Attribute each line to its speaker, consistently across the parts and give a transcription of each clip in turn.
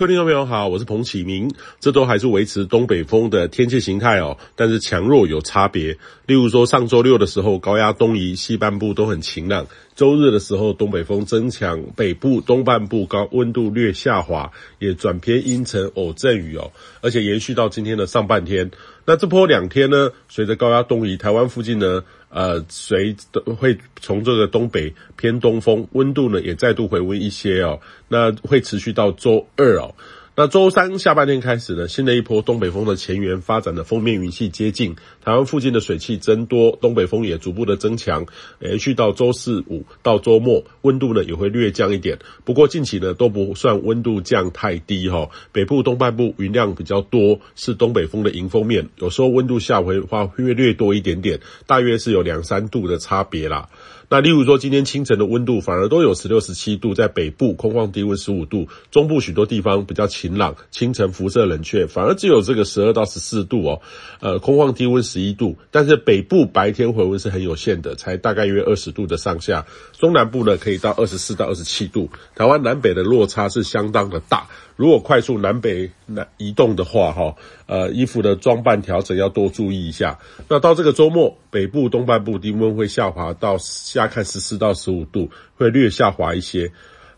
Speaker 1: 各位听众朋友好，我是彭启明。这都还是维持东北风的天气形态哦，但是强弱有差别。例如说，上周六的时候，高压东移，西半部都很晴朗；周日的时候，东北风增强，北部东半部高温度略下滑，也转偏阴沉偶阵雨哦，而且延续到今天的上半天。那这波两天呢，随着高压东移，台湾附近呢，呃，随会从这个东北偏东风，温度呢也再度回温一些哦。那会持续到周二哦。那周三下半天开始呢，新的一波东北风的前缘发展的锋面云系接近台湾附近的水汽增多，东北风也逐步的增强，延续到周四五到周末，温度呢也会略降一点。不过近期呢都不算温度降太低哈，北部东半部云量比较多，是东北风的迎风面，有时候温度下回的话会略多一点点，大约是有两三度的差别啦。那例如说，今天清晨的温度反而都有十六、十七度，在北部空旷低温十五度，中部许多地方比较晴朗，清晨辐射冷却，反而只有这个十二到十四度哦，呃，空旷低温十一度，但是北部白天回温是很有限的，才大概约二十度的上下，中南部呢可以到二十四到二十七度，台湾南北的落差是相当的大。如果快速南北那移动的话，哈，呃，衣服的装扮调整要多注意一下。那到这个周末，北部东半部低温会下滑到下看十四到十五度，会略下滑一些。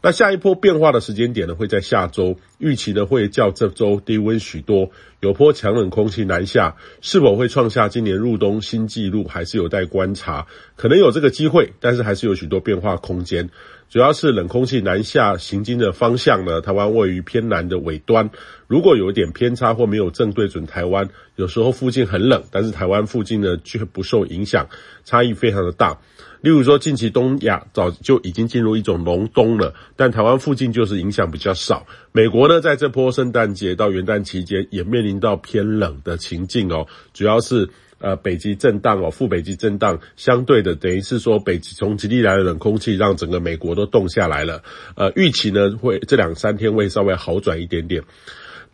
Speaker 1: 那下一波变化的时间点呢，会在下周，预期呢会较这周低温许多，有波强冷空气南下，是否会创下今年入冬新纪录，还是有待观察，可能有这个机会，但是还是有许多变化空间。主要是冷空气南下行经的方向呢，台湾位于偏南的尾端，如果有一点偏差或没有正对准台湾，有时候附近很冷，但是台湾附近呢却不受影响，差异非常的大。例如说，近期东亚早就已经进入一种隆冬了，但台湾附近就是影响比较少。美国呢那，在这波圣诞节到元旦期间也面临到偏冷的情境哦，主要是。呃，北极震荡哦，副北极震荡，相对的等于是说，北极从极地来的冷空气让整个美国都冻下来了。呃，预期呢会这两三天会稍微好转一点点。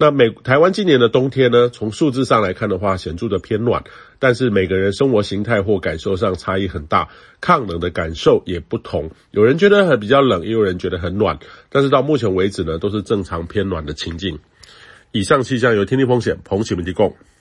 Speaker 1: 那美台湾今年的冬天呢，从数字上来看的话，显著的偏暖，但是每个人生活形态或感受上差异很大，抗冷的感受也不同。有人觉得很比较冷，也有人觉得很暖，但是到目前为止呢，都是正常偏暖的情境。以上气象由天地风险彭启明提供。